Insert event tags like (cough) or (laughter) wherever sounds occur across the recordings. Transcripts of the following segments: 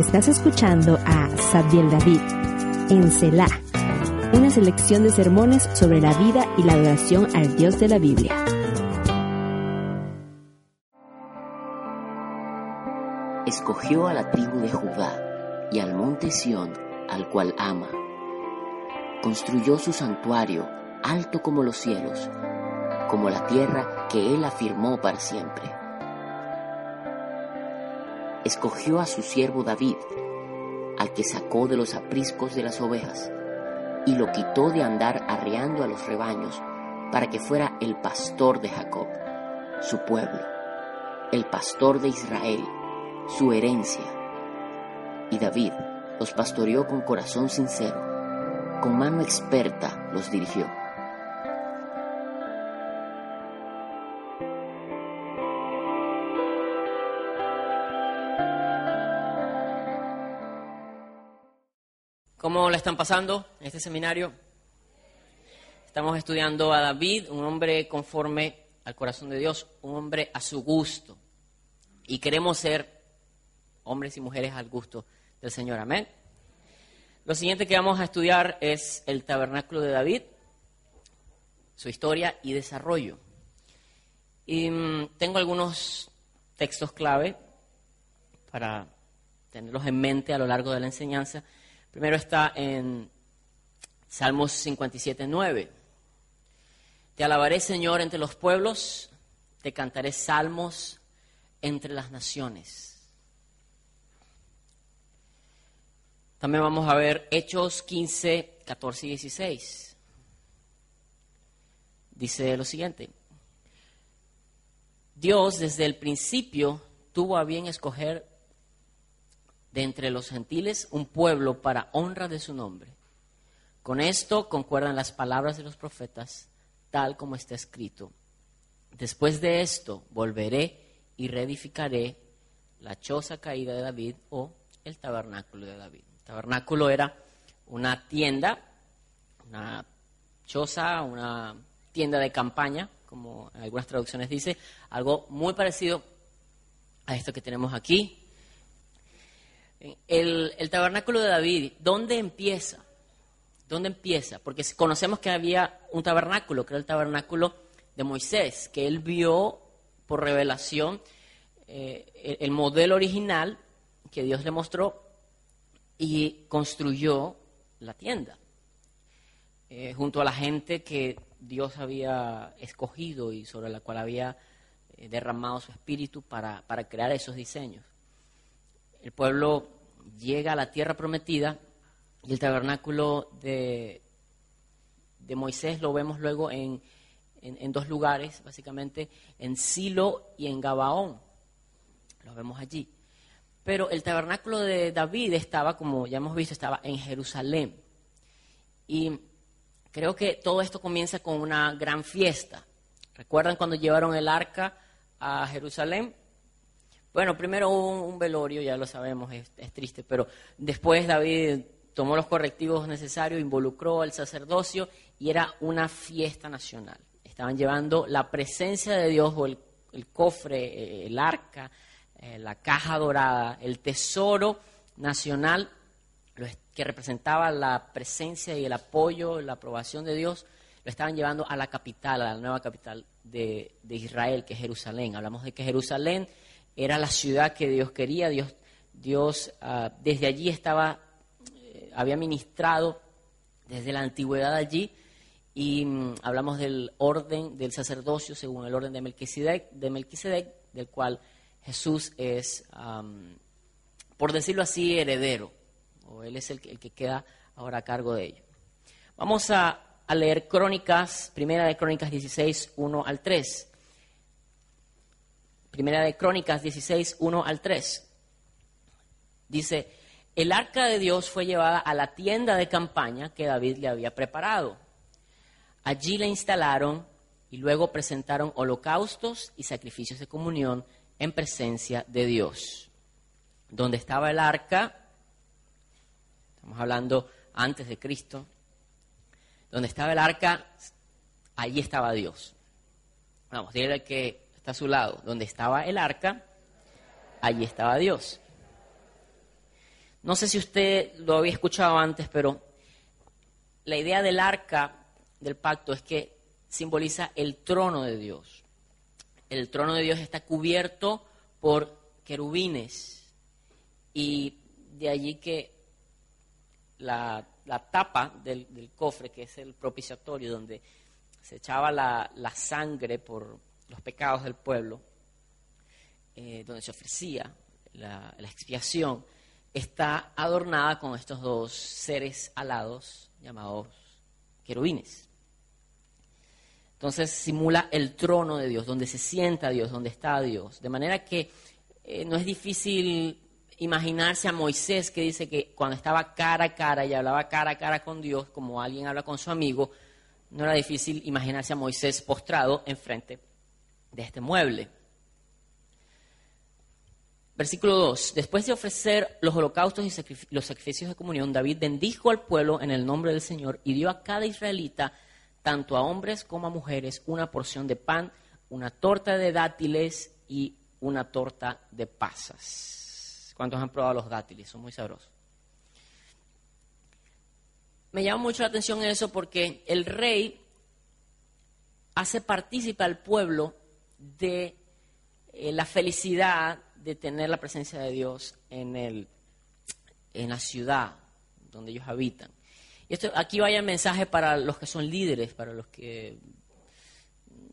Estás escuchando a Sabdiel David en Selah, una selección de sermones sobre la vida y la adoración al Dios de la Biblia. Escogió a la tribu de Judá y al monte Sión, al cual ama. Construyó su santuario alto como los cielos, como la tierra que él afirmó para siempre escogió a su siervo David, al que sacó de los apriscos de las ovejas, y lo quitó de andar arreando a los rebaños, para que fuera el pastor de Jacob, su pueblo, el pastor de Israel, su herencia. Y David los pastoreó con corazón sincero, con mano experta los dirigió. La están pasando en este seminario? Estamos estudiando a David, un hombre conforme al corazón de Dios, un hombre a su gusto. Y queremos ser hombres y mujeres al gusto del Señor. Amén. Lo siguiente que vamos a estudiar es el tabernáculo de David, su historia y desarrollo. Y mm, tengo algunos textos clave para tenerlos en mente a lo largo de la enseñanza. Primero está en Salmos 57, 9. Te alabaré, Señor, entre los pueblos, te cantaré salmos entre las naciones. También vamos a ver Hechos 15, 14 y 16. Dice lo siguiente. Dios desde el principio tuvo a bien escoger de entre los gentiles un pueblo para honra de su nombre. Con esto concuerdan las palabras de los profetas, tal como está escrito. Después de esto volveré y reedificaré la choza caída de David o el tabernáculo de David. El tabernáculo era una tienda, una choza, una tienda de campaña, como en algunas traducciones dice, algo muy parecido a esto que tenemos aquí, el, tabernáculo de David, ¿dónde empieza? ¿Dónde empieza? Porque conocemos que había un tabernáculo, que era el tabernáculo de Moisés, que él vio por revelación eh, el, modelo original que Dios le mostró y construyó la tienda. Eh, junto a la gente que Dios había escogido y sobre la cual había eh, derramado su espíritu para crear esos diseños el pueblo llega a la tierra prometida y el tabernáculo de, de Moisés lo vemos luego en, dos lugares, básicamente en Silo y en Gabaón. Lo vemos allí. Pero el tabernáculo de David estaba, como ya hemos visto, estaba en Jerusalén. Y creo que todo esto comienza con una gran fiesta. ¿Recuerdan cuando llevaron el arca a Jerusalén? Bueno, primero hubo un, velorio, ya lo sabemos, es, triste, pero después David tomó los correctivos necesarios, involucró al sacerdocio y era una fiesta nacional. Estaban llevando la presencia de Dios o el, cofre, eh, el arca, eh, la caja dorada, el tesoro nacional que representaba la presencia y el apoyo, la aprobación de Dios, lo estaban llevando a la capital, a la nueva capital de, de Israel, que es Jerusalén. Hablamos de que Jerusalén era la ciudad que Dios quería, Dios, Dios ah, desde allí estaba, eh, había ministrado desde la antigüedad allí y mm, hablamos del orden del sacerdocio según el orden de Melquisedec, de Melquisedec del cual Jesús es, por decirlo así, heredero, o él es el, el, que queda ahora a cargo de ello. Vamos a, leer Crónicas, primera de Crónicas 16, 1 al 3. Primera de Crónicas 16, 1 al 3. Dice, el arca de Dios fue llevada a la tienda de campaña que David le había preparado. Allí la instalaron y luego presentaron holocaustos y sacrificios de comunión en presencia de Dios. Donde estaba el arca, estamos hablando antes de Cristo, donde estaba el arca, allí estaba Dios. Vamos, dígale que a su lado. Donde estaba el arca, allí estaba Dios. No sé si usted lo había escuchado antes, pero la idea del arca del pacto es que simboliza el trono de Dios. El trono de Dios está cubierto por querubines y de allí que la, tapa del, cofre, que es el propiciatorio, donde se echaba la, sangre por los pecados del pueblo, eh, donde se ofrecía la expiación, está adornada con estos dos seres alados llamados querubines. Entonces simula el trono de Dios, donde se sienta Dios, donde está Dios. De manera que eh, no es difícil imaginarse a Moisés que dice que cuando estaba cara a cara y hablaba cara a cara con Dios, como alguien habla con su amigo, no era difícil imaginarse a Moisés postrado enfrente de este mueble. Versículo 2. Después de ofrecer los holocaustos y los sacrificios de comunión, David bendijo al pueblo en el nombre del Señor y dio a cada israelita, tanto a hombres como a mujeres, una porción de pan, una torta de dátiles y una torta de pasas. ¿Cuántos han probado los dátiles? Son muy sabrosos. Me llama mucho la atención eso porque el rey hace partícipe al pueblo de eh, la felicidad de tener la presencia de Dios en, el, en la ciudad donde ellos habitan. Y esto, aquí vaya mensaje para los que son líderes, para los que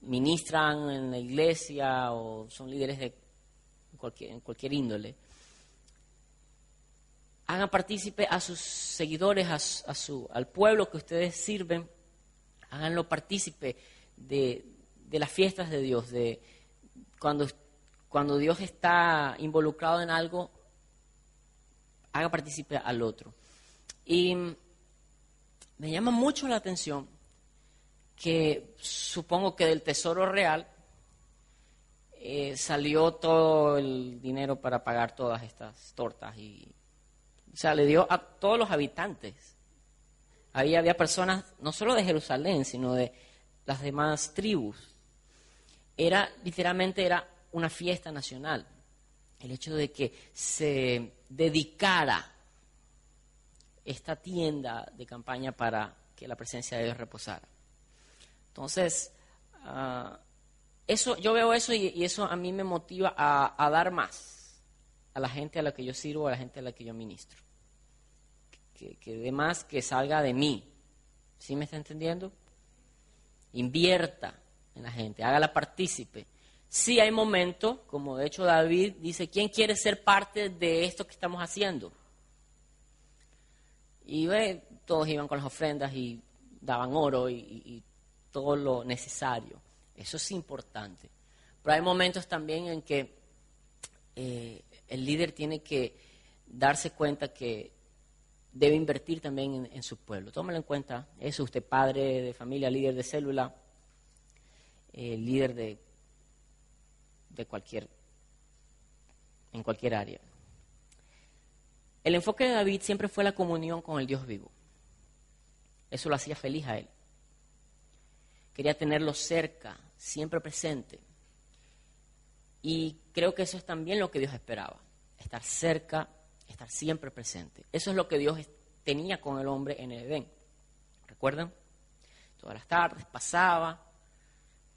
ministran en la iglesia o son líderes de cualquier, en cualquier índole. Hagan partícipe a sus seguidores, a, su, al pueblo que ustedes sirven, háganlo partícipe de, de las fiestas de Dios, de cuando cuando Dios está involucrado en algo, haga partícipe al otro. Y me llama mucho la atención que supongo que del tesoro real eh, salió todo el dinero para pagar todas estas tortas y o sea, le dio a todos los habitantes. Ahí había personas no solo de Jerusalén, sino de las demás tribus. Era literalmente era una fiesta nacional. El hecho de que se dedicara esta tienda de campaña para que la presencia de Dios reposara. Entonces, ah, eso, yo veo eso y, eso a mí me motiva a, dar más a la gente a la que yo sirvo, a la gente a la que yo ministro. Que, que más que salga de mí. ¿Sí me está entendiendo? Invierta en la gente, hágala partícipe sí hay momentos, como de hecho David dice, ¿quién quiere ser parte de esto que estamos haciendo? Y todos iban con las ofrendas y daban oro y, todo lo necesario. Eso es importante. Pero hay momentos también en que eh, el líder tiene que darse cuenta que debe invertir también en, su pueblo. Tómalo en cuenta. Eso, usted padre de familia, líder de célula, eh, líder de de cualquier, en cualquier área. El enfoque de David siempre fue la comunión con el Dios vivo. Eso lo hacía feliz a él. Quería tenerlo cerca, siempre presente. Y creo que eso es también lo que Dios esperaba, estar cerca, estar siempre presente. Eso es lo que Dios tenía con el hombre en el Edén. ¿Recuerdan? Todas las tardes pasaba,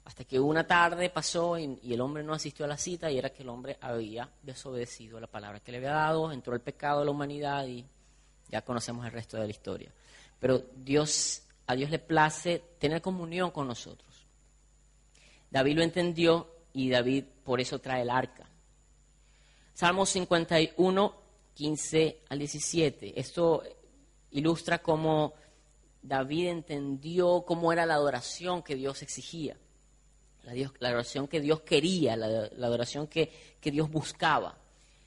hasta que una tarde pasó y, el hombre no asistió a la cita y era que el hombre había desobedecido la palabra que le había dado, entró el pecado de la humanidad y ya conocemos el resto de la historia. Pero Dios, a Dios le place tener comunión con nosotros. David lo entendió y David por eso trae el arca. Salmo 51, 15 al 17. Esto ilustra cómo David entendió cómo era la adoración que Dios exigía la, adoración que Dios quería, la, adoración que, Dios buscaba.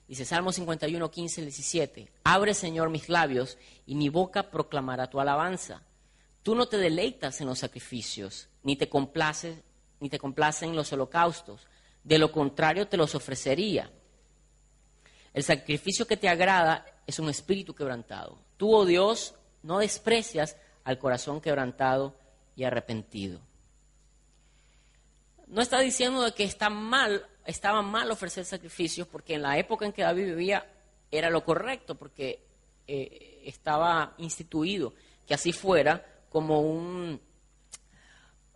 Dice Salmo 51, 15 17. Abre, Señor, mis labios y mi boca proclamará tu alabanza. Tú no te deleitas en los sacrificios, ni te complaces, ni te complacen los holocaustos. De lo contrario, te los ofrecería. El sacrificio que te agrada es un espíritu quebrantado. Tú, oh Dios, no desprecias al corazón quebrantado y arrepentido. No está diciendo que está mal, estaba mal ofrecer sacrificios, porque en la época en que David vivía era lo correcto, porque eh, estaba instituido que así fuera como un,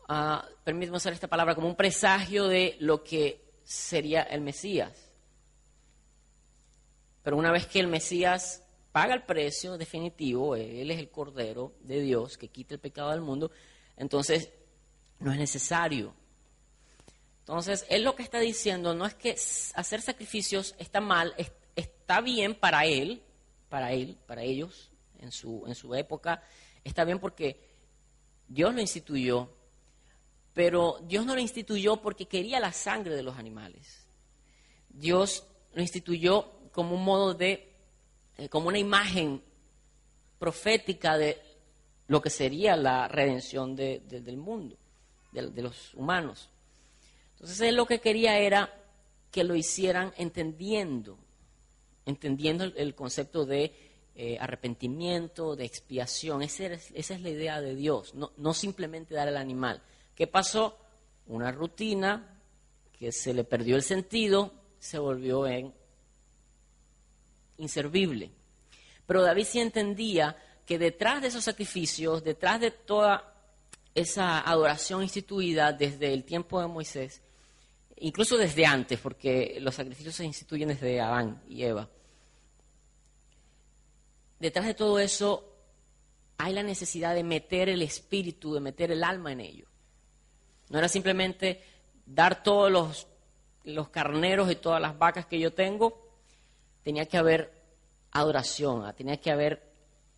uh, permíteme usar esta palabra, como un presagio de lo que sería el Mesías. Pero una vez que el Mesías paga el precio definitivo, Él es el Cordero de Dios que quita el pecado del mundo, entonces no es necesario. Entonces, Él lo que está diciendo no es que hacer sacrificios está mal, está bien para Él, para Él, para ellos, en su, en su época, está bien porque Dios lo instituyó, pero Dios no lo instituyó porque quería la sangre de los animales. Dios lo instituyó como un modo de, eh, como una imagen profética de lo que sería la redención del mundo, de, los humanos. Entonces él lo que quería era que lo hicieran entendiendo, entendiendo el, concepto de eh, arrepentimiento, de expiación. Esa es, la idea de Dios, no, no simplemente dar al animal. ¿Qué pasó? Una rutina que se le perdió el sentido, se volvió en inservible. Pero David sí entendía que detrás de esos sacrificios, detrás de toda esa adoración instituida desde el tiempo de Moisés, incluso desde antes, porque los sacrificios se instituyen desde Adán y Eva, detrás de todo eso hay la necesidad de meter el espíritu, de meter el alma en ello. No era simplemente dar todos los, los carneros y todas las vacas que yo tengo tenía que haber adoración, ah, tenía que haber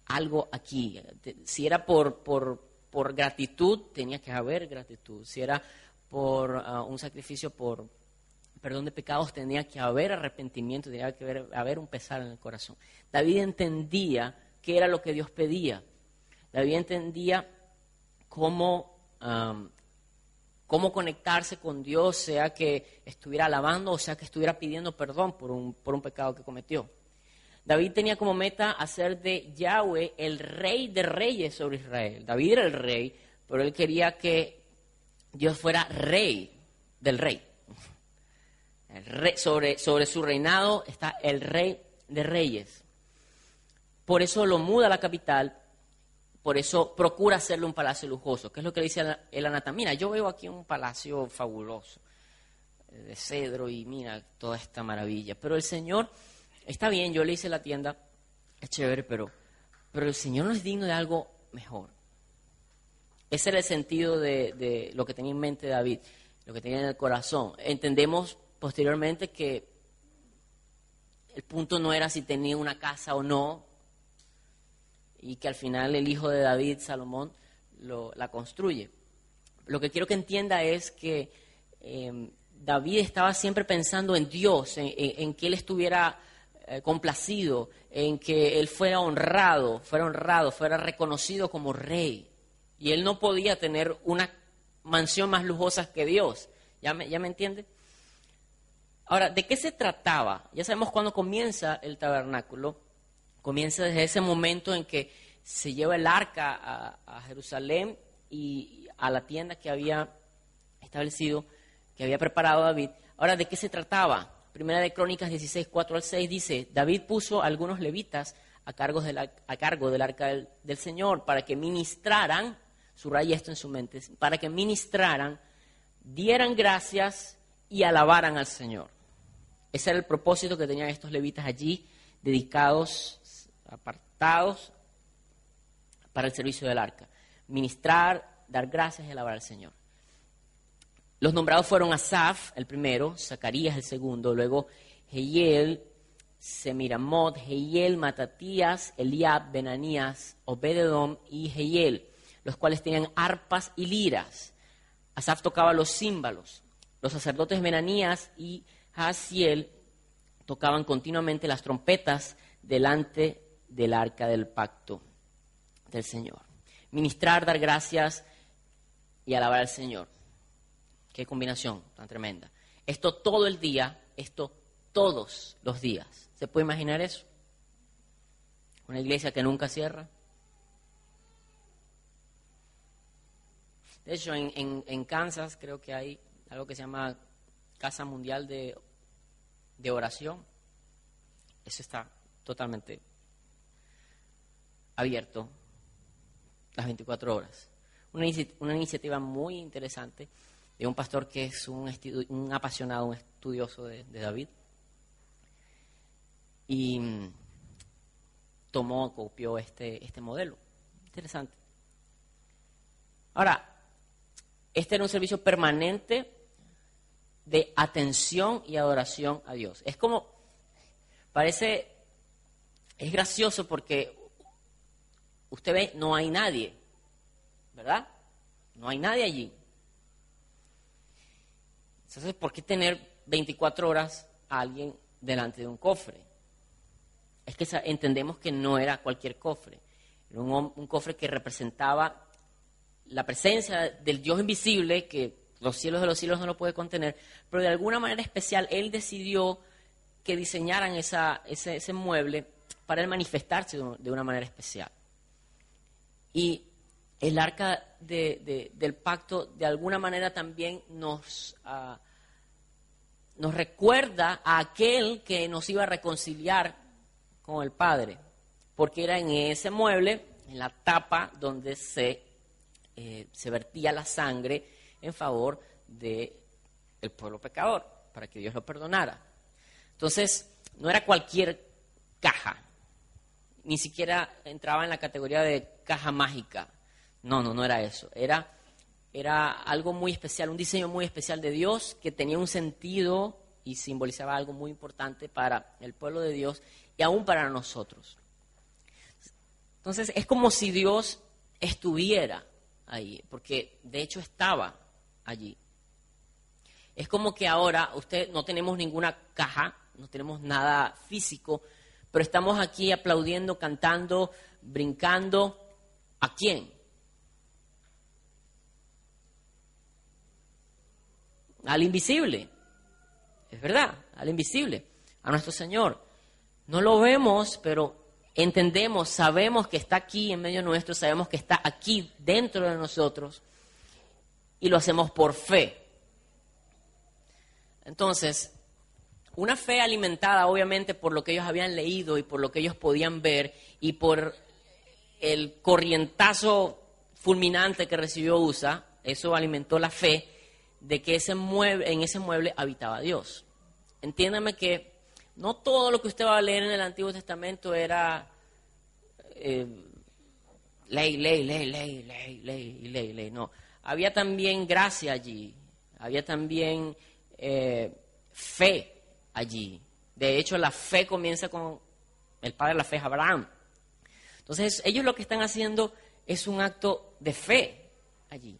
algo aquí. Si era por, por, por gratitud, tenía que haber gratitud. Si era por ah, un sacrificio por perdón de pecados, tenía que haber arrepentimiento, tenía que haber, un pesar en el corazón. David entendía qué era lo que Dios pedía. David entendía cómo cómo conectarse con Dios, sea que estuviera alabando o sea que estuviera pidiendo perdón por un, por un pecado que cometió. David tenía como meta hacer de Yahweh el rey de reyes sobre Israel. David era el rey, pero él quería que Dios fuera rey del rey. sobre, sobre su reinado está el rey de reyes. Por eso lo muda a la capital por eso procura hacerle un palacio lujoso, que es lo que dice el anata. Mira, yo veo aquí un palacio fabuloso, eh, de cedro y mira toda esta maravilla. Pero el Señor, está bien, yo le hice la tienda, es chévere, pero, pero el Señor no es digno de algo mejor. Ese era el sentido de, lo que tenía en mente David, lo que tenía en el corazón. Entendemos posteriormente que el punto no era si tenía una casa o no, y que al final el hijo de David, Salomón, la construye. Lo que quiero que entienda es que em, David estaba siempre pensando en Dios, en, que él estuviera eh, complacido, en que él fuera honrado, fuera honrado, fuera reconocido como rey. Y él no podía tener una mansión más lujosa que Dios. ¿Ya me, entiende? Ahora, ¿de qué se trataba? Ya sabemos cuándo comienza el tabernáculo Comienza desde ese momento en que se lleva el arca a, Jerusalén y a la tienda que había establecido, que había preparado David. Ahora, ¿de qué se trataba? Primera de Crónicas 16, 4 al 6 dice, David puso algunos levitas a, cargo del, arca del, Señor para que ministraran, subraya esto en su mente, para que ministraran, dieran gracias y alabaran al Señor. Ese era el propósito que tenían estos levitas allí, dedicados apartados para el servicio del arca. Ministrar, dar gracias y alabar al Señor. Los nombrados fueron Asaf, el primero, Zacarías, el segundo, luego Jehiel, Semiramot, Jehiel, Matatías, Eliab, Benanías, Obededom y Jehiel, los cuales tenían arpas y liras. Asaf tocaba los címbalos. Los sacerdotes Benanías y Hasiel tocaban continuamente las trompetas delante del arca del pacto del Señor. Ministrar, dar gracias y alabar al Señor. Qué combinación tan tremenda. Esto todo el día, esto todos los días. ¿Se puede imaginar eso? Una iglesia que nunca cierra. De hecho, en, Kansas creo que hay algo que se llama Casa Mundial de, de Oración. Eso está totalmente abierto las 24 horas. Una, iniciativa muy interesante de un pastor que es un, apasionado, un estudioso de, David. Y mm, tomó, copió este, este modelo. Interesante. Ahora, este era un servicio permanente de atención y adoración a Dios. Es como, parece, es gracioso porque usted ve, no hay nadie, ¿verdad? No hay nadie allí. Entonces, ¿por qué tener 24 horas a alguien delante de un cofre? Es que entendemos que no era cualquier cofre, era un, un cofre que representaba la presencia del Dios invisible, que los cielos de los cielos no lo puede contener, pero de alguna manera especial Él decidió que diseñaran esa, ese, mueble para Él manifestarse de una manera especial. Y el arca del pacto de alguna manera también nos, ah, nos recuerda a aquel que nos iba a reconciliar con el Padre, porque era en ese mueble, en la tapa donde se, eh, se vertía la sangre en favor del pueblo pecador, para que Dios lo perdonara. Entonces, no era cualquier caja, ni siquiera entraba en la categoría de caja mágica. No, no, no era eso. Era, era algo muy especial, un diseño muy especial de Dios que tenía un sentido y simbolizaba algo muy importante para el pueblo de Dios y aún para nosotros. Entonces es como si Dios estuviera ahí, porque de hecho estaba allí. Es como que ahora usted no tenemos ninguna caja, no tenemos nada físico, pero estamos aquí aplaudiendo, cantando, brincando. ¿A quién? Al invisible. Es verdad, al invisible, a nuestro Señor. No lo vemos, pero entendemos, sabemos que está aquí en medio nuestro, sabemos que está aquí dentro de nosotros y lo hacemos por fe. Entonces, una fe alimentada obviamente por lo que ellos habían leído y por lo que ellos podían ver y por el corrientazo fulminante que recibió USA, eso alimentó la fe de que en ese mueble habitaba Dios. Entiéndame que no todo lo que usted va a leer en el Antiguo Testamento era eh, ley, ley, ley, ley, ley, ley, ley, ley. No, había también gracia allí, había también eh, fe allí. De hecho, la fe comienza con el padre de la fe Abraham. Entonces, ellos lo que están haciendo es un acto de fe allí.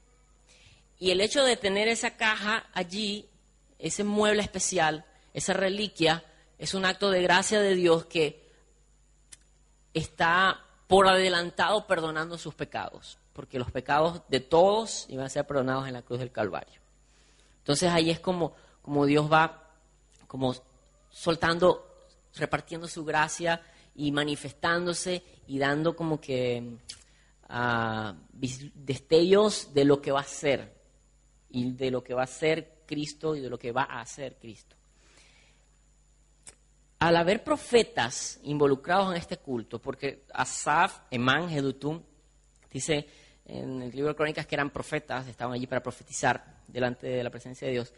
Y el hecho de tener esa caja allí, ese mueble especial, esa reliquia, es un acto de gracia de Dios que está por adelantado perdonando sus pecados, porque los pecados de todos iban a ser perdonados en la cruz del Calvario. Entonces ahí es como, como Dios va como soltando, repartiendo su gracia y manifestándose y dando como que uh, destellos de lo que va a ser y de lo que va a ser Cristo y de lo que va a hacer Cristo. Al haber profetas involucrados en este culto, porque Asaf, Emán, Jedutum, dice en el libro de Crónicas que eran profetas, estaban allí para profetizar delante de la presencia de Dios.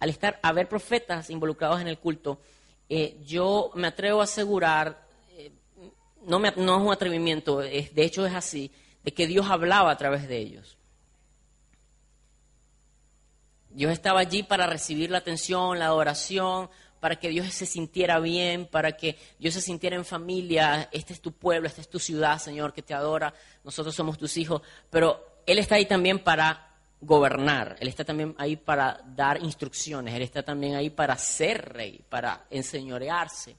Al estar, haber profetas involucrados en el culto, eh, yo me atrevo a asegurar, eh, no, es un atrevimiento, de hecho es así, de que Dios hablaba a través de ellos. Dios estaba allí para recibir la atención, la adoración, para que Dios se sintiera bien, para que Dios se sintiera en familia. Este es tu pueblo, esta es tu ciudad, Señor, que te adora. Nosotros somos tus hijos. Pero Él está ahí también para gobernar, Él está también ahí para dar instrucciones, Él está también ahí para ser rey, para enseñorearse.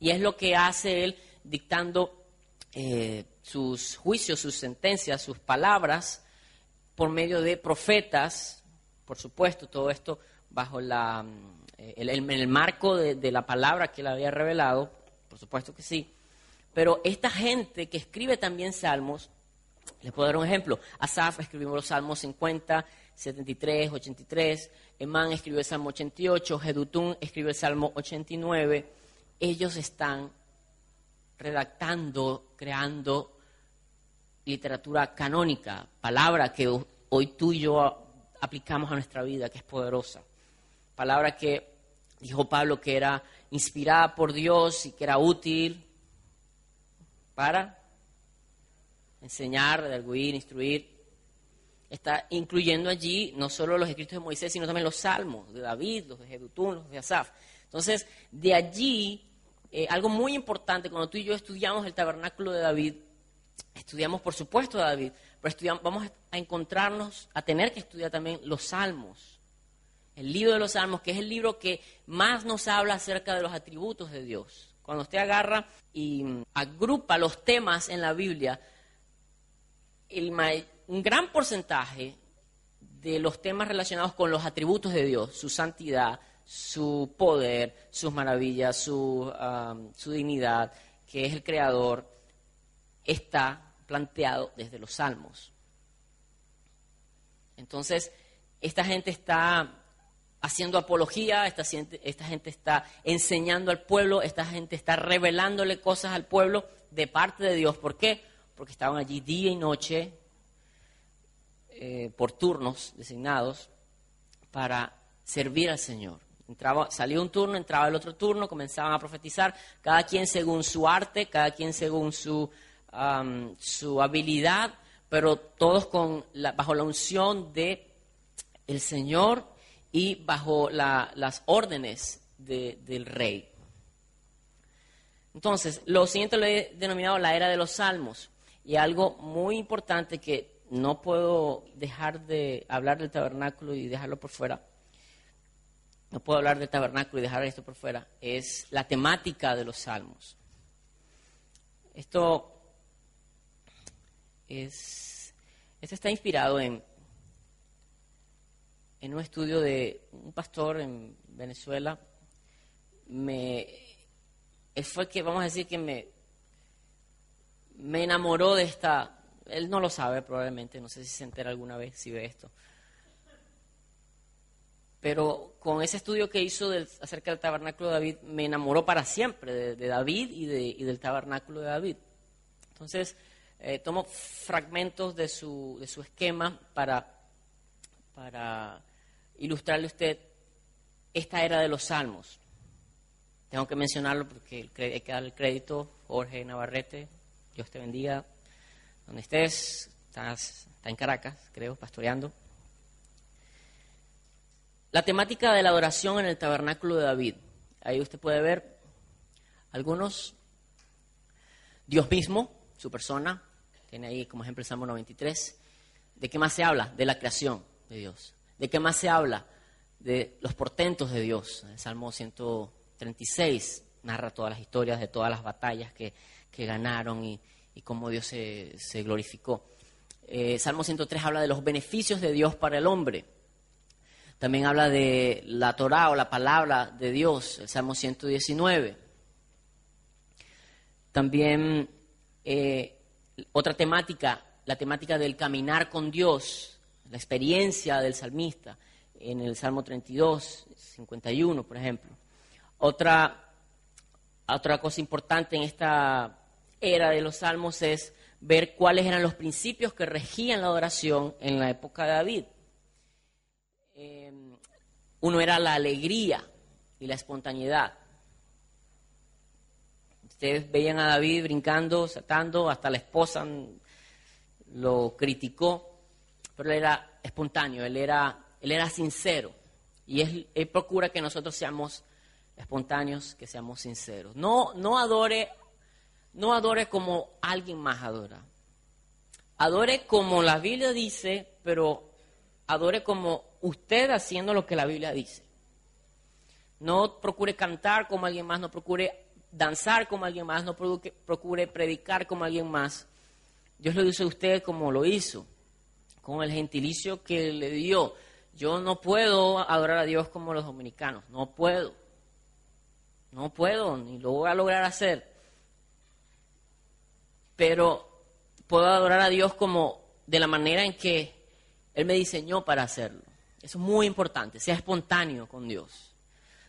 Y es lo que hace Él dictando eh, sus juicios, sus sentencias, sus palabras por medio de profetas, por supuesto, todo esto bajo la, eh, el, marco de, la palabra que Él había revelado, por supuesto que sí. Pero esta gente que escribe también salmos, les puedo dar un ejemplo. Asaf escribió los salmos 50, 73, 83. Emán escribió el salmo 88. Jedutún escribió el salmo 89. Ellos están redactando, creando literatura canónica, palabra que hoy tú y yo aplicamos a nuestra vida, que es poderosa. Palabra que dijo Pablo que era inspirada por Dios y que era útil para enseñar, redarguir, instruir. Está incluyendo allí no solo los escritos de Moisés, sino también los salmos de David, los de Jedutún, los de Asaf. Entonces, de allí, eh, algo muy importante, cuando tú y yo estudiamos el tabernáculo de David, estudiamos por supuesto a David, pero estudiamos, vamos a encontrarnos, a tener que estudiar también los salmos. El libro de los salmos, que es el libro que más nos habla acerca de los atributos de Dios. Cuando usted agarra y agrupa los temas en la Biblia, un gran porcentaje de los temas relacionados con los atributos de Dios, su santidad, su poder, sus maravillas, su, su dignidad, que es el creador, está planteado desde los salmos. Entonces, esta gente está haciendo apología, esta gente, está enseñando al pueblo, esta gente está revelándole cosas al pueblo de parte de Dios. ¿Por qué? porque estaban allí día y noche eh, por turnos designados para servir al Señor. Entraba, salía un turno, entraba el otro turno, comenzaban a profetizar, cada quien según su arte, cada quien según su, su habilidad, pero todos con bajo la unción de el Señor y bajo las órdenes del rey. Entonces, lo siguiente lo he denominado la era de los salmos. Y algo muy importante que no puedo dejar de hablar del tabernáculo y dejarlo por fuera, no puedo hablar del tabernáculo y dejar esto por fuera, es la temática de los salmos. Esto es, esto está inspirado en, en un estudio de un pastor en Venezuela. Me, él fue que, vamos a decir, que me, me enamoró de esta... Él no lo sabe probablemente, no sé si se entera alguna vez, si ve esto. Pero con ese estudio que hizo acerca del tabernáculo de David, me enamoró para siempre de, David y, del tabernáculo de David. Entonces, eh, tomo fragmentos de de su esquema para, para ilustrarle a usted esta era de los salmos. Tengo que mencionarlo porque hay que dar el crédito, Jorge Navarrete, Dios te bendiga. Donde estés, estás, en Caracas, creo, pastoreando. La temática de la adoración en el tabernáculo de David. Ahí usted puede ver algunos. Dios mismo, su persona, tiene ahí como ejemplo el Salmo 93. ¿De qué más se habla? De la creación de Dios. ¿De qué más se habla? De los portentos de Dios. El Salmo 136 narra todas las historias de todas las batallas que, que ganaron y, cómo Dios se, glorificó. Eh, Salmo 103 habla de los beneficios de Dios para el hombre. También habla de la Torah o la palabra de Dios, el Salmo 119. También eh, otra temática, la temática del caminar con Dios, la experiencia del salmista en el Salmo 32, 51, por ejemplo. Otra, otra cosa importante en esta era de los salmos es ver cuáles eran los principios que regían la adoración en la época de David. Eh, uno era la alegría y la espontaneidad. Ustedes veían a David brincando, saltando, hasta la esposa lo criticó, pero él era espontáneo, él era, él era sincero. Y él, procura que nosotros seamos espontáneos, que seamos sinceros. No, no adore no adore como alguien más adora. Adore como la Biblia dice, pero adore como usted haciendo lo que la Biblia dice. No procure cantar como alguien más, no procure danzar como alguien más, no procure predicar como alguien más. Dios lo dice a usted como lo hizo, con el gentilicio que le dio. Yo no puedo adorar a Dios como los dominicanos, no puedo. No puedo, ni lo voy a lograr hacer. Pero puedo adorar a Dios como de la manera en que Él me diseñó para hacerlo. Eso es muy importante, sea espontáneo con Dios.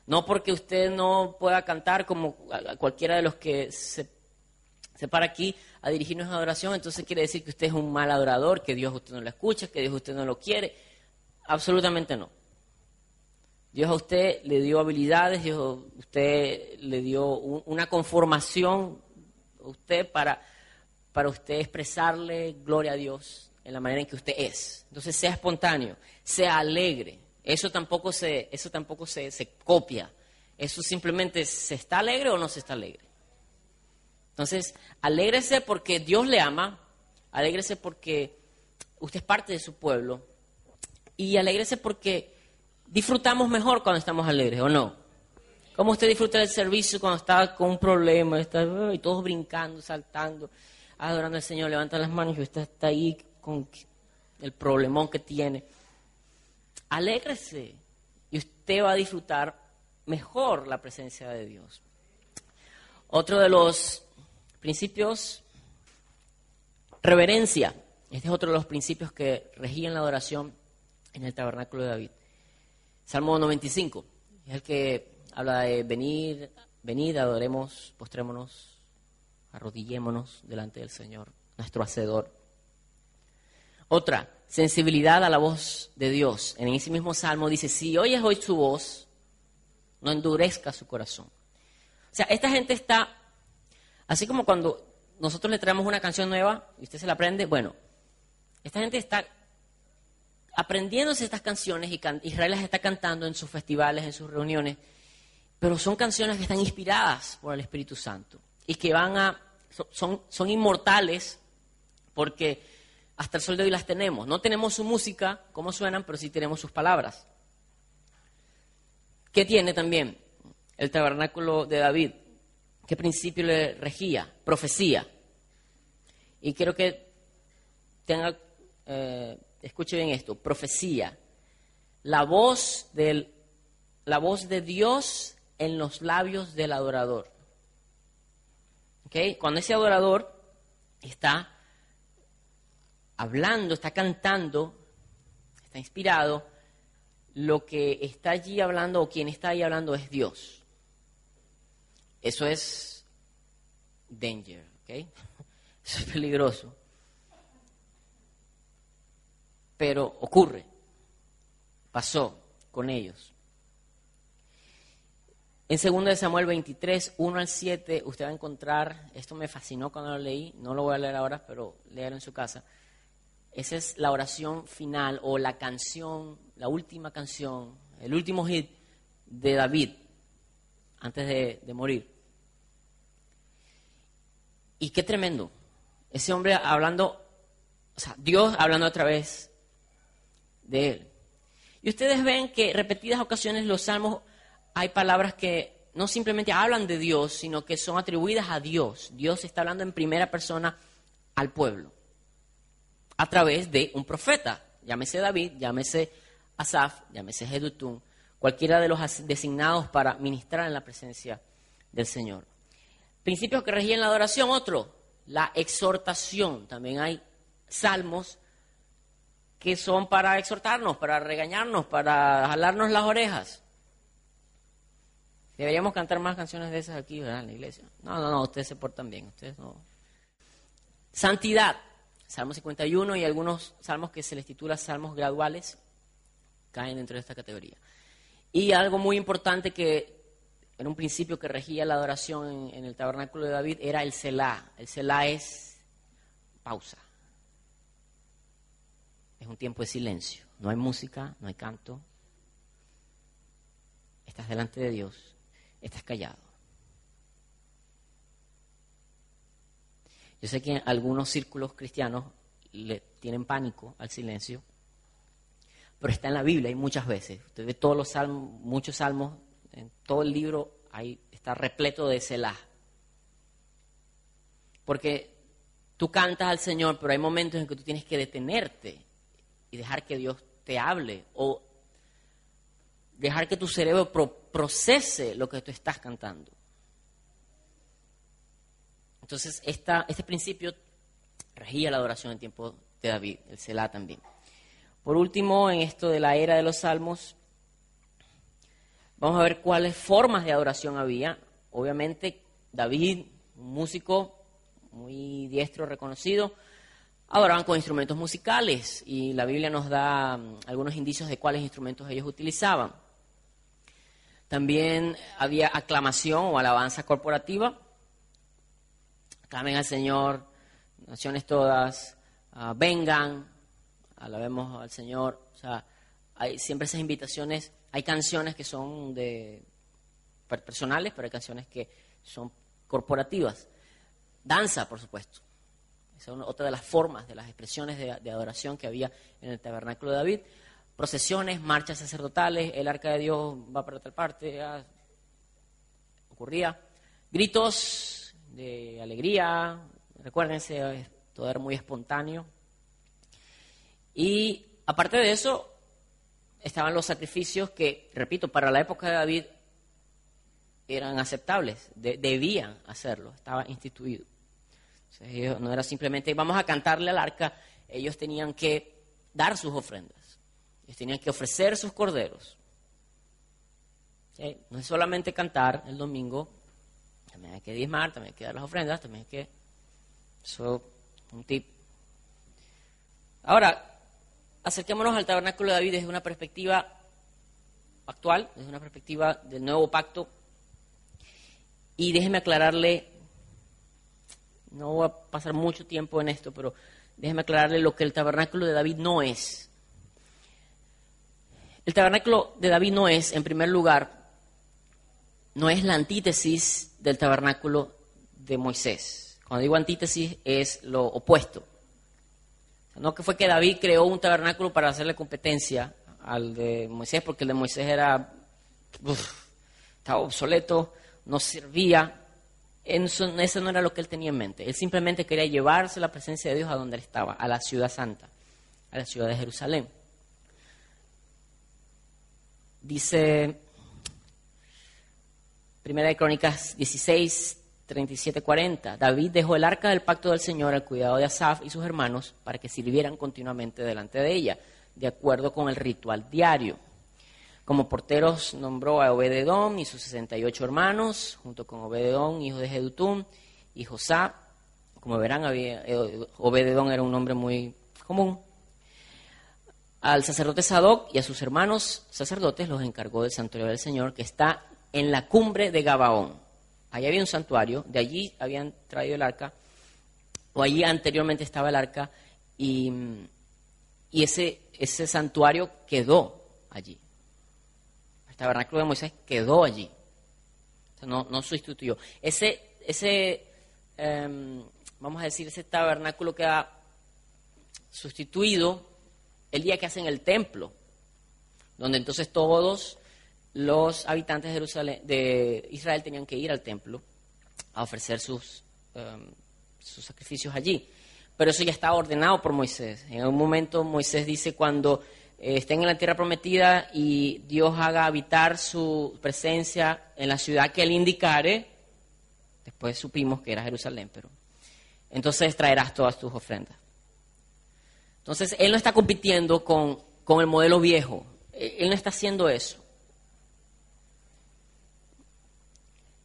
No porque usted no pueda cantar como cualquiera de los que se, se para aquí a dirigirnos a adoración, entonces quiere decir que usted es un mal adorador, que Dios usted no lo escucha, que Dios usted no lo quiere. Absolutamente no. Dios a usted le dio habilidades, Dios a usted le dio una conformación a usted para, para usted expresarle gloria a Dios en la manera en que usted es. Entonces sea espontáneo, sea alegre. Eso tampoco se, eso tampoco se, se copia. Eso simplemente se está alegre o no se está alegre. Entonces, alégrese porque Dios le ama, alégrese porque usted es parte de su pueblo y alégrese porque disfrutamos mejor cuando estamos alegres, ¿o no? ¿Cómo usted disfruta del servicio cuando está con un problema está, y todos brincando, saltando, adorando al Señor, levanta las manos y usted está ahí con el problemón que tiene? Alégrese y usted va a disfrutar mejor la presencia de Dios. Otro de los principios, reverencia. Este es otro de los principios que regían la adoración en el tabernáculo de David. Salmo 95 es el que habla de venir, venid, adoremos, postrémonos, arrodillémonos delante del Señor, nuestro Hacedor. Otra, sensibilidad a la voz de Dios. En ese mismo salmo dice, si oyes hoy su voz, no endurezca su corazón. O sea, esta gente está, así como cuando nosotros le traemos una canción nueva y usted se la aprende, bueno, esta gente está aprendiéndose estas canciones y Israel las está cantando en sus festivales, en sus reuniones, pero son canciones que están inspiradas por el Espíritu Santo y que van a, son, son inmortales porque hasta el sol de hoy las tenemos. No tenemos su música, cómo suenan, pero sí tenemos sus palabras. ¿Qué tiene también el tabernáculo de David? ¿Qué principio le regía? Profecía. Y quiero que tenga eh, escuche bien esto, profecía, la voz, del, la voz de Dios en los labios del adorador. ¿Okay? Cuando ese adorador está hablando, está cantando, está inspirado, lo que está allí hablando o quien está ahí hablando es Dios. Eso es danger, ¿ok? (laughs) Eso es peligroso pero ocurre, pasó con ellos. En 2 Samuel 23, 1 al 7, usted va a encontrar, esto me fascinó cuando lo leí, no lo voy a leer ahora, pero léalo en su casa. Esa es la oración final o la canción, la última canción, el último hit de David antes de, morir. Y qué tremendo. Ese hombre hablando, o sea, Dios hablando otra vez de Él. Y ustedes ven que repetidas ocasiones los salmos hay palabras que no simplemente hablan de Dios, sino que son atribuidas a Dios. Dios está hablando en primera persona al pueblo a través de un profeta, llámese David, llámese Asaf, llámese Jedutun, cualquiera de los designados para ministrar en la presencia del Señor. Principios que regían la adoración, otro, la exhortación. También hay salmos que son para exhortarnos, para regañarnos, para jalarnos las orejas. Deberíamos cantar más canciones de esas aquí, ¿verdad? En la iglesia. No, no, no, ustedes se portan bien, ustedes no. Santidad, Salmo 51 y algunos salmos que se les titula salmos graduales caen dentro de esta categoría. Y algo muy importante que en un principio que regía la adoración en, en el tabernáculo de David era el Selah. El Selah es pausa es un tiempo de silencio. No hay música, no hay canto. Estás delante de Dios, estás callado. Yo sé que algunos círculos cristianos le tienen pánico al silencio, pero está en la Biblia, hay muchas veces. Usted ve todos los salmos, muchos salmos, en todo el libro está repleto de Selah. Porque tú cantas al Señor, pero hay momentos en que tú tienes que detenerte y dejar que Dios te hable o dejar que tu cerebro procese lo que tú estás cantando. Entonces, esta, este principio regía la adoración en tiempo de David, el Selah también. Por último, en esto de la era de los salmos, vamos a ver cuáles formas de adoración había. Obviamente, David, un músico muy diestro, reconocido, adoraban con instrumentos musicales y la Biblia nos da mm, algunos indicios de cuáles instrumentos ellos utilizaban. También había aclamación o alabanza corporativa. Aclamen al Señor, naciones todas, ah, vengan, alabemos al Señor. O sea, hay siempre esas invitaciones. Hay canciones que son de personales, pero hay canciones que son corporativas. Danza, por supuesto. Esa es otra de las formas, de las expresiones de, adoración que había en el tabernáculo de David procesiones, marchas sacerdotales, el arca de Dios va para otra parte, ocurría. Gritos de alegría, recuérdense, todo era muy espontáneo. Y aparte de eso, estaban los sacrificios que, repito, para la época de David eran aceptables, debían hacerlo, estaba instituido. no era simplemente vamos a cantarle al arca, ellos tenían que dar sus ofrendas tenían que ofrecer sus corderos. No es solamente cantar el domingo, también hay que diezmar, también hay que dar las ofrendas, también hay que... Eso un tip. Ahora, acerquémonos al tabernáculo de David desde una perspectiva actual, desde una perspectiva del nuevo pacto. Y déjeme aclararle, no voy a pasar mucho tiempo en esto, pero déjeme aclararle lo que el tabernáculo de David no es. El tabernáculo de David no es, en primer lugar, no es la antítesis del tabernáculo de Moisés. Cuando digo antítesis es lo opuesto. No que fue que David creó un tabernáculo para hacerle competencia al de Moisés, porque el de Moisés era estaba obsoleto, no servía. Eso, eso no era lo que él tenía en mente. Él simplemente quería llevarse la presencia de Dios a donde él estaba, a la ciudad santa, a la ciudad de Jerusalén. Dice Primera de Crónicas 16, 37, 40. David dejó el arca del pacto del Señor al cuidado de Asaf y sus hermanos para que sirvieran continuamente delante de ella, de acuerdo con el ritual diario. Como porteros nombró a Obededón y sus 68 hermanos, junto con Obededón, hijo de Jedutún, y Josá. Como verán, eh, Obededón era un nombre muy común al sacerdote Sadoc y a sus hermanos sacerdotes los encargó del santuario del Señor que está en la cumbre de Gabaón. Allí había un santuario, de allí habían traído el arca, o allí anteriormente estaba el arca, y, ese, ese santuario quedó allí. El tabernáculo de Moisés quedó allí. no, no sustituyó. Ese, ese em, vamos a decir, ese tabernáculo queda sustituido el día que hacen el templo, donde entonces todos los habitantes de, Jerusalén, de Israel tenían que ir al templo a ofrecer sus, sus sacrificios allí. Pero eso ya estaba ordenado por Moisés. En un momento Moisés dice cuando eh, estén en la tierra prometida y Dios haga habitar su presencia en la ciudad que él indicare, después supimos que era Jerusalén, pero entonces traerás todas tus ofrendas. Entonces, él no está compitiendo con, el modelo viejo. Él no está haciendo eso.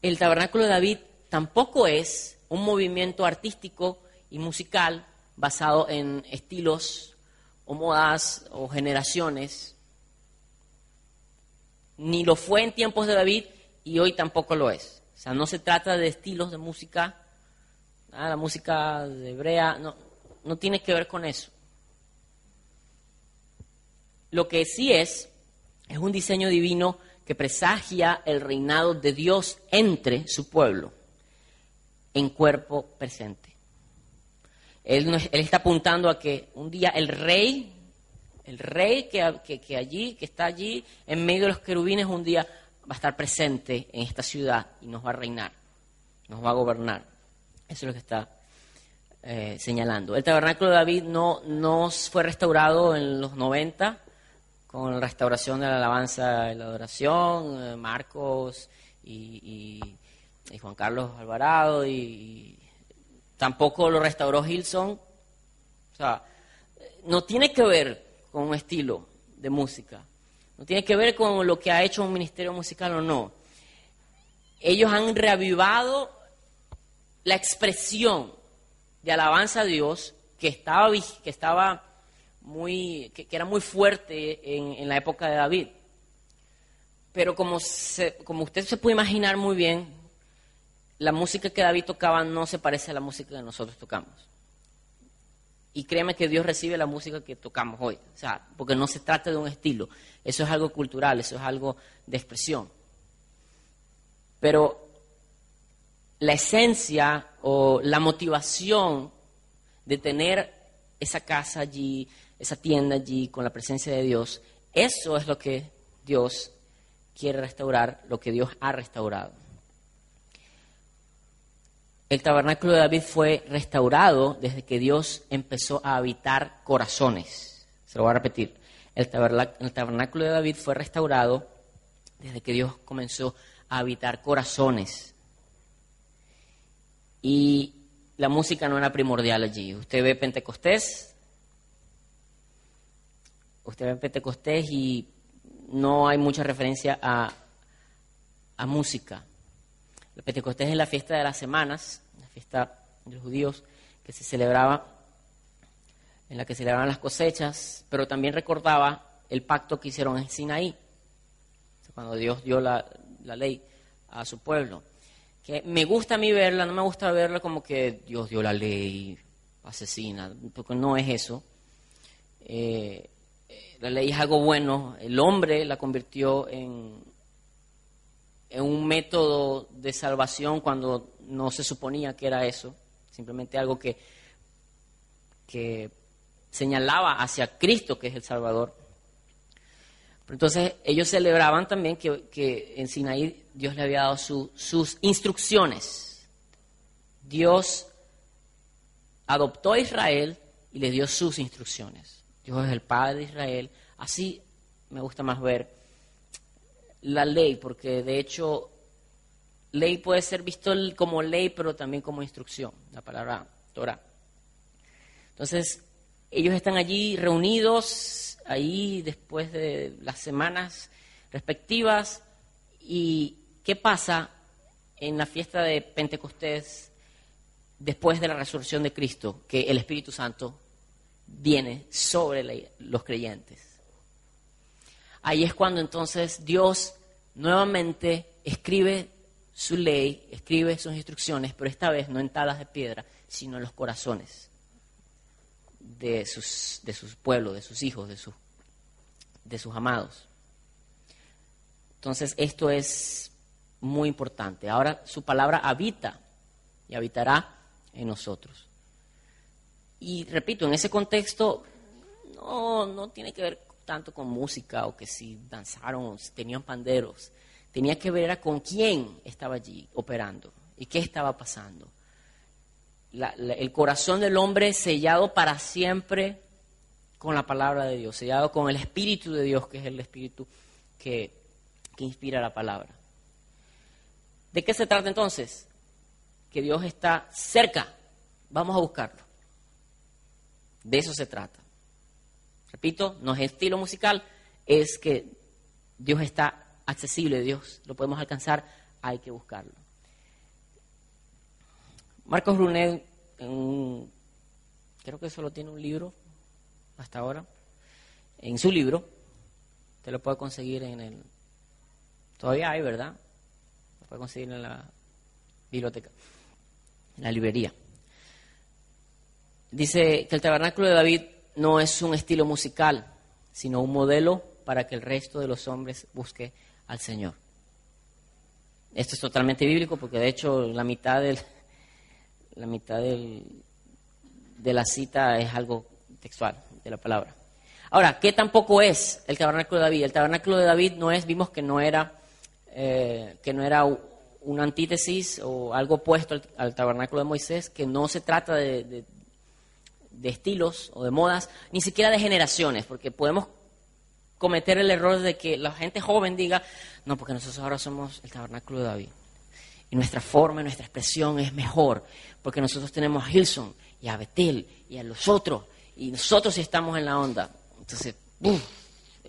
El tabernáculo de David tampoco es un movimiento artístico y musical basado en estilos o modas o generaciones. Ni lo fue en tiempos de David y hoy tampoco lo es. O sea, no se trata de estilos de música, la música de hebrea, no, no tiene que ver con eso. Lo que sí es, es un diseño divino que presagia el reinado de Dios entre su pueblo en cuerpo presente. Él, está apuntando a que un día el rey El rey que, que, allí, que está allí, en medio de los querubines, un día va a estar presente en esta ciudad y nos va a reinar, nos va a gobernar. Eso es lo que está eh, señalando. El tabernáculo de David no, no fue restaurado en los 90 con la restauración de la alabanza y la adoración, eh, Marcos y, Juan Carlos Alvarado, y, tampoco lo restauró Gilson. O sea, no tiene que ver con un estilo de música, no tiene que ver con lo que ha hecho un ministerio musical o no. Ellos han reavivado la expresión de alabanza a Dios que estaba, que estaba muy, que, era muy fuerte en, la época de David. Pero como, como usted se puede imaginar muy bien, la música que David tocaba no se parece a la música que nosotros tocamos. Y créeme que Dios recibe la música que tocamos hoy. O sea, porque no se trata de un estilo. Eso es algo cultural, eso es algo de expresión. Pero la esencia o la motivación de tener esa casa allí, esa tienda allí con la presencia de Dios, eso es lo que Dios quiere restaurar, lo que Dios ha restaurado. El tabernáculo de David fue restaurado desde que Dios empezó a habitar corazones. Se lo voy a repetir. El tabernáculo de David fue restaurado desde que Dios comenzó a habitar corazones. Y la música no era primordial allí. Usted ve Pentecostés, usted ve Pentecostés y no hay mucha referencia a, música. El Pentecostés es la fiesta de las semanas, la fiesta de los judíos que se celebraba, en la que celebraban las cosechas, pero también recordaba el pacto que hicieron en Sinaí, cuando Dios dio la, la ley a su pueblo que me gusta a mí verla, no me gusta verla como que Dios dio la ley asesina, porque no es eso. Eh, la ley es algo bueno, el hombre la convirtió en, un método de salvación cuando no se suponía que era eso, simplemente algo que, señalaba hacia Cristo, que es el Salvador. Entonces ellos celebraban también que, en Sinaí Dios le había dado sus instrucciones. Dios adoptó a Israel y le dio sus instrucciones. Dios es el Padre de Israel. Así me gusta más ver la ley, porque de hecho ley puede ser visto como ley, pero también como instrucción, la palabra Torah. Entonces, ellos están allí reunidos ahí después de las semanas respectivas. ¿Y qué pasa en la fiesta de Pentecostés después de la resurrección de Cristo? Que el Espíritu Santo viene sobre los creyentes. Ahí es cuando entonces Dios nuevamente escribe su ley, escribe sus instrucciones, pero esta vez no en tablas de piedra, sino en los corazones de sus, de sus pueblos, de sus hijos, de de sus amados. Entonces, esto es muy importante. Ahora su palabra habita y habitará en nosotros. Y repito, en ese contexto no, no tiene que ver tanto con música o que si danzaron o si tenían panderos. Tenía que ver con quién estaba allí operando y qué estaba pasando el corazón del hombre sellado para siempre con la palabra de Dios, sellado con el Espíritu de Dios, que es el Espíritu que, que inspira la palabra. ¿De qué se trata entonces? Que Dios está cerca. Vamos a buscarlo. De eso se trata. Repito, no es estilo musical, es que Dios está accesible, Dios lo podemos alcanzar, hay que buscarlo. Marcos Brunet, creo que solo tiene un libro hasta ahora, en su libro, usted lo puede conseguir en el... Todavía hay, ¿verdad? Lo puede conseguir en la biblioteca, en la librería. Dice que el tabernáculo de David no es un estilo musical, sino un modelo para que el resto de los hombres busque al Señor. Esto es totalmente bíblico porque de hecho la mitad la mitad de la cita es algo textual de la palabra. Ahora, ¿qué tampoco es el tabernáculo de David? El tabernáculo de David no es, vimos que no era, eh, que no era una antítesis o algo opuesto al, tabernáculo de Moisés, que no se trata de, estilos o de modas, ni siquiera de generaciones, porque podemos cometer el error de que la gente joven diga, no, porque nosotros ahora somos el tabernáculo de David. Y nuestra forma, nuestra expresión es mejor, porque nosotros tenemos a Hilson y a Betel y a los otros, y nosotros sí estamos en la onda. Entonces,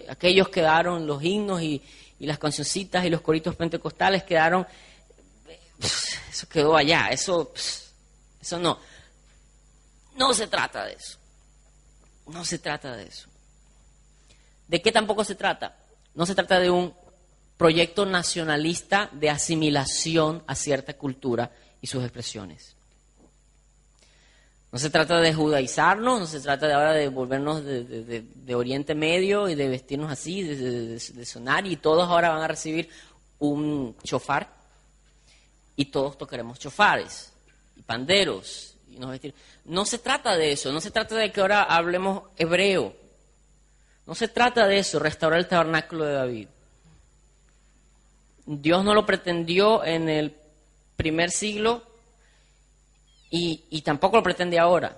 aquellos quedaron, los himnos y, y las cancioncitas y los coritos pentecostales quedaron eso quedó allá, eso, eso no. No se trata de eso. No se trata de eso. ¿De qué tampoco se trata? No se trata de un proyecto nacionalista de asimilación a cierta cultura y sus expresiones. No se trata de judaizarnos, no se trata de ahora de volvernos de, Oriente Medio y de vestirnos así, de, sonar, y todos ahora van a recibir un chofar y todos tocaremos chofares y panderos. No se trata de eso, no se trata de que ahora hablemos hebreo. No se trata de eso, restaurar el tabernáculo de David. Dios no lo pretendió en el primer siglo y, y tampoco lo pretende ahora.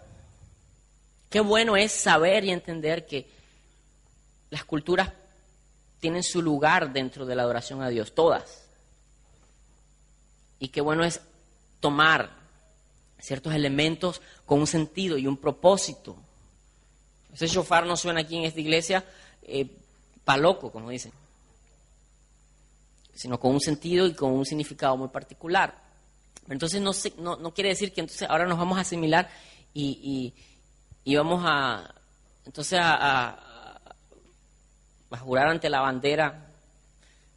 Qué bueno es saber y entender que las culturas tienen su lugar dentro de la adoración a Dios, todas. Y qué bueno es tomar ciertos elementos con un sentido y un propósito. Ese shofar no suena aquí en esta iglesia eh, loco, como dicen, sino con un sentido y con un significado muy particular. Entonces no, no, quiere decir que entonces ahora nos vamos a asimilar y, y, vamos a entonces a, a, jurar ante la bandera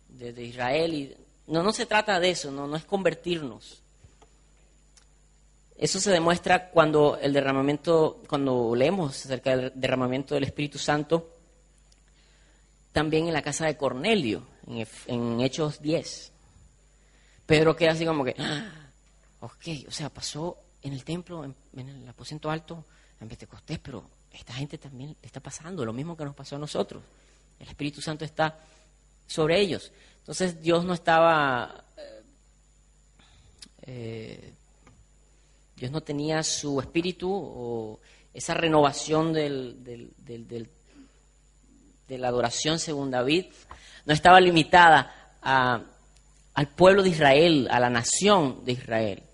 de, de Israel y no, no se trata de eso, no, no es convertirnos. Eso se demuestra cuando el derramamiento, cuando leemos acerca del derramamiento del Espíritu Santo, también en la casa de Cornelio, en, Hechos 10. Pedro queda así como que, ah, ok, o sea, pasó en el templo, en, el aposento alto, en Pentecostés, pero esta gente también le está pasando lo mismo que nos pasó a nosotros. El Espíritu Santo está sobre ellos. Entonces Dios no estaba, eh, Dios no tenía su espíritu o esa renovación de la adoración según David, no estaba limitada al pueblo de Israel, a la nación de Israel.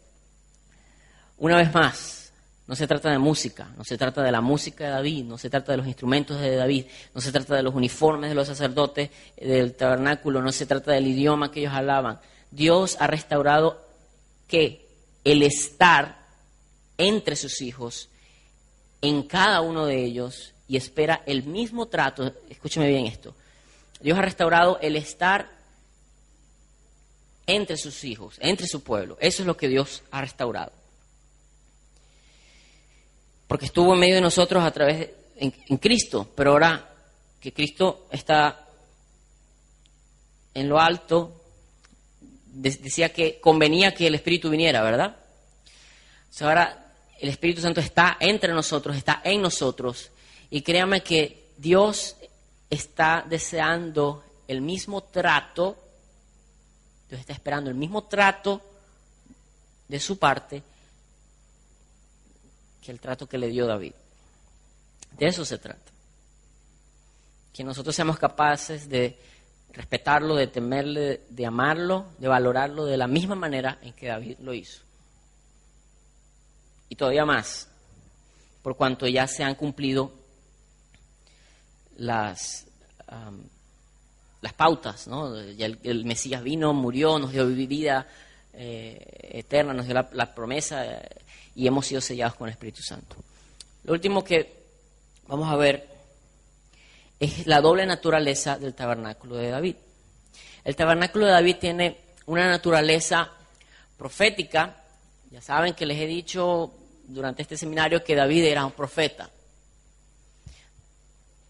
Una vez más, no se trata de música, no se trata de la música de David, no se trata de los instrumentos de David, no se trata de los uniformes de los sacerdotes del tabernáculo, no se trata del idioma que ellos hablaban. Dios ha restaurado que el estar entre sus hijos, en cada uno de ellos, y espera el mismo trato. Escúcheme bien esto. Dios ha restaurado el estar entre sus hijos, entre su pueblo. Eso es lo que Dios ha restaurado porque estuvo en medio de nosotros a través de, en, Cristo, pero ahora que Cristo está en lo alto, decía que convenía que el Espíritu viniera, ¿verdad? ahora el Espíritu Santo está entre nosotros, está en nosotros, y créame que Dios está deseando el mismo trato, Dios está esperando el mismo trato de su parte el trato que le dio David. De eso se trata. Que nosotros seamos capaces de respetarlo, de temerle, de amarlo, de valorarlo de la misma manera en que David lo hizo. Y todavía más, por cuanto ya se han cumplido las, las pautas, ¿no? Ya el, Mesías vino, murió, nos dio vida eh, eterna, nos dio la, promesa. Y hemos sido sellados con el Espíritu Santo. Lo último que vamos a ver es la doble naturaleza del tabernáculo de David. El tabernáculo de David tiene una naturaleza profética. Ya saben que les he dicho durante este seminario que David era un profeta.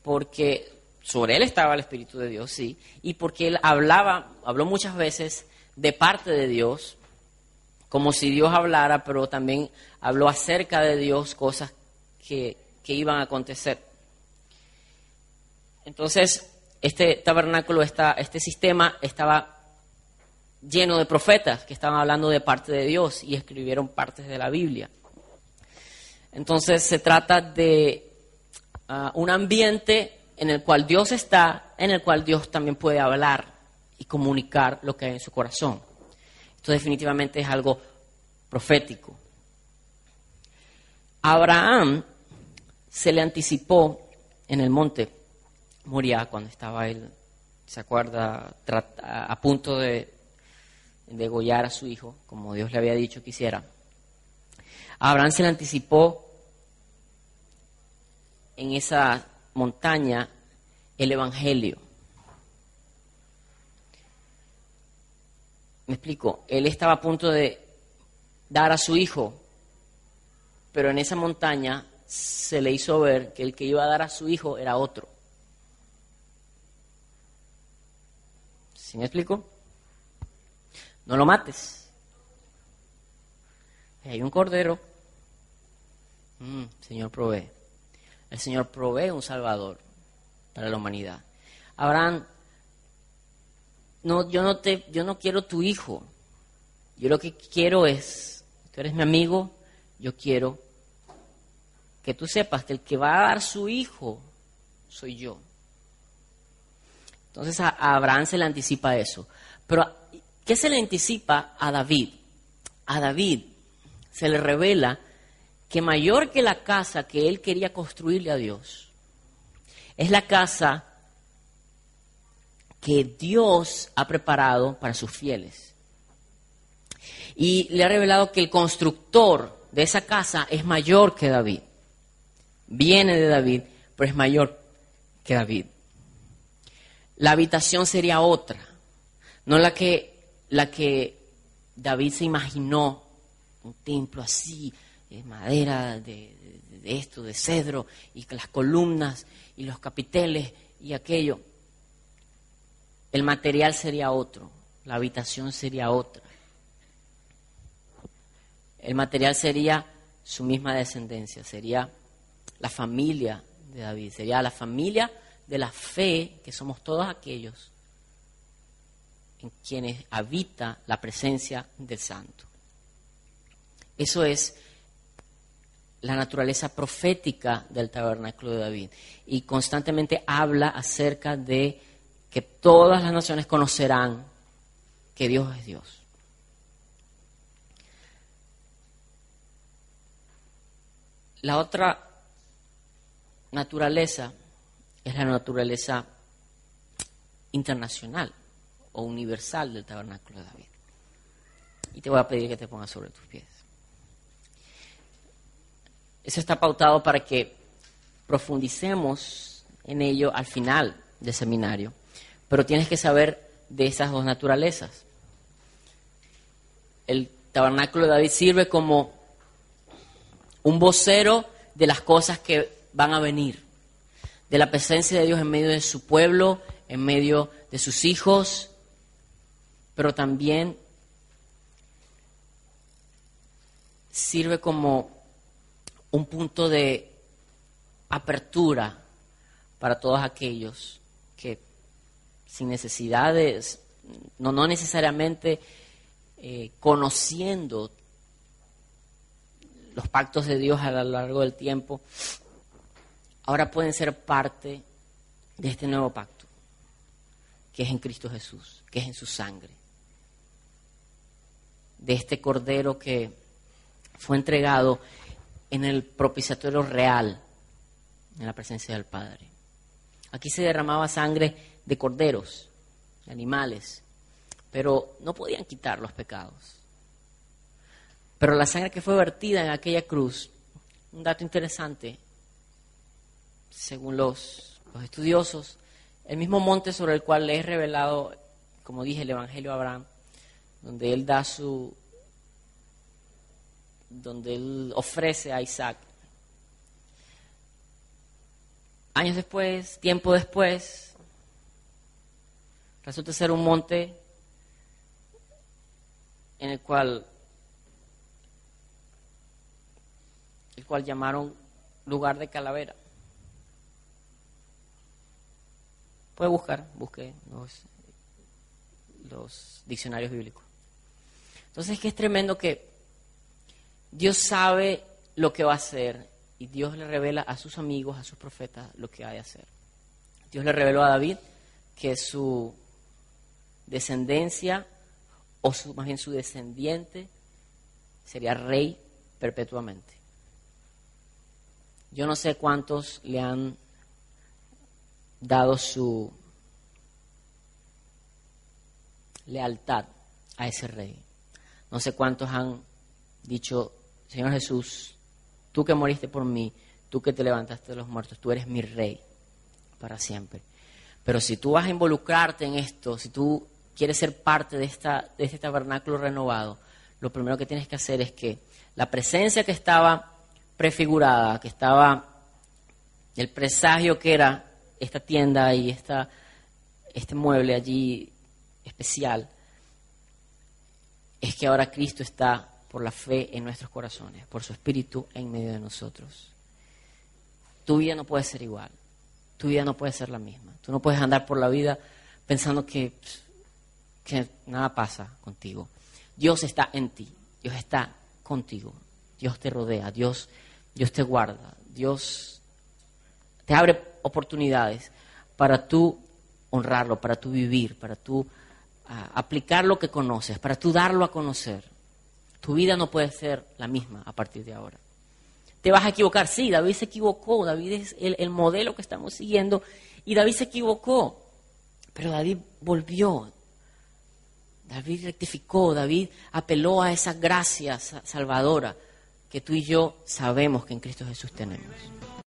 Porque sobre él estaba el Espíritu de Dios, sí, y porque él hablaba, habló muchas veces de parte de Dios, como si Dios hablara, pero también habló acerca de Dios cosas que, iban a acontecer. Entonces, este tabernáculo, este sistema estaba lleno de profetas que estaban hablando de parte de Dios y escribieron partes de la Biblia. Entonces se trata de ah, un ambiente en el cual Dios está, en el cual Dios también puede hablar y comunicar lo que hay en su corazón. Esto definitivamente es algo profético. Abraham se le anticipó en el monte Moria cuando estaba él, se acuerda, a punto de degollar a su hijo, como Dios le había dicho que hiciera. Abraham se le anticipó en esa montaña el Evangelio. Me explico, él estaba a punto de dar a su hijo, pero en esa montaña se le hizo ver que el que iba a dar a su hijo era otro. ¿Sí me explico? No lo mates. Hay un cordero. Mm, Señor provee. El Señor provee un Salvador para la humanidad. Abraham, no, yo, no te, yo no quiero tu hijo. Yo lo que quiero es, tú eres mi amigo, yo quiero que tú sepas que el que va a dar su hijo soy yo. Entonces a, Abraham se le anticipa eso. Pero, ¿qué se le anticipa a David? A David se le revela que mayor que la casa que él quería construirle a Dios, es la casa que Dios ha preparado para sus fieles. Y le ha revelado que el constructor de esa casa es mayor que David. Viene de David, pero es mayor que David. La habitación sería otra, no la que, la que David se imaginó, un templo así, de madera, de, esto, de cedro, y las columnas y los capiteles y aquello. El material sería otro, la habitación sería otra. El material sería su misma descendencia, sería la familia de David, sería la familia de la fe, que somos todos aquellos en quienes habita la presencia del Santo. Eso es la naturaleza profética del tabernáculo de David. Y constantemente habla acerca de que todas las naciones conocerán que Dios es Dios. La otra naturaleza es la naturaleza internacional o universal del tabernáculo de David. Y te voy a pedir que te pongas sobre tus pies. Eso está pautado para que profundicemos en ello al final del seminario. Pero tienes que saber de esas dos naturalezas. El tabernáculo de David sirve como un vocero de las cosas que van a venir, de la presencia de Dios en medio de su pueblo, en medio de sus hijos, pero también sirve como un punto de apertura para todos aquellos que sin necesidades, no, no necesariamente eh, conociendo los pactos de Dios a lo largo del tiempo, ahora pueden ser parte de este nuevo pacto, que es en Cristo Jesús, que es en su sangre, de este cordero que fue entregado en el propiciatorio real, en la presencia del Padre. Aquí se derramaba sangre de corderos, de animales, pero no podían quitar los pecados. Pero la sangre que fue vertida en aquella cruz, un dato interesante, según los, los estudiosos, el mismo monte sobre el cual le he revelado, como dije, el Evangelio a Abraham, donde él da su, donde él ofrece a Isaac. Años después, tiempo después, resulta ser un monte en el cual el cual llamaron lugar de calavera. Puede buscar, busque los, los diccionarios bíblicos. Entonces es que es tremendo que Dios sabe lo que va a hacer y Dios le revela a sus amigos, a sus profetas, lo que ha de hacer. Dios le reveló a David que su descendencia, o su, más bien su descendiente, sería rey perpetuamente. Yo no sé cuántos le han dado su lealtad a ese rey. No sé cuántos han dicho, Señor Jesús, tú que moriste por mí, tú que te levantaste de los muertos, tú eres mi rey para siempre. Pero si tú vas a involucrarte en esto, si tú quieres ser parte de, esta, de este tabernáculo renovado, lo primero que tienes que hacer es que la presencia que estaba prefigurada, que estaba el presagio que era esta tienda y esta, este mueble allí especial, es que ahora Cristo está por la fe en nuestros corazones, por su espíritu en medio de nosotros. Tu vida no puede ser igual, tu vida no puede ser la misma. Tú no puedes andar por la vida pensando que, nada pasa contigo. Dios está en ti, Dios está contigo, Dios te rodea, Dios, Dios te guarda, Dios te abre oportunidades para tú honrarlo, para tú vivir, para tú ah, aplicar lo que conoces, para tú darlo a conocer. Tu vida no puede ser la misma a partir de ahora. Te vas a equivocar, sí, David se equivocó, David es el, el modelo que estamos siguiendo. Y David se equivocó, pero David volvió, David rectificó, David apeló a esa gracia salvadora que tú y yo sabemos que en Cristo Jesús tenemos.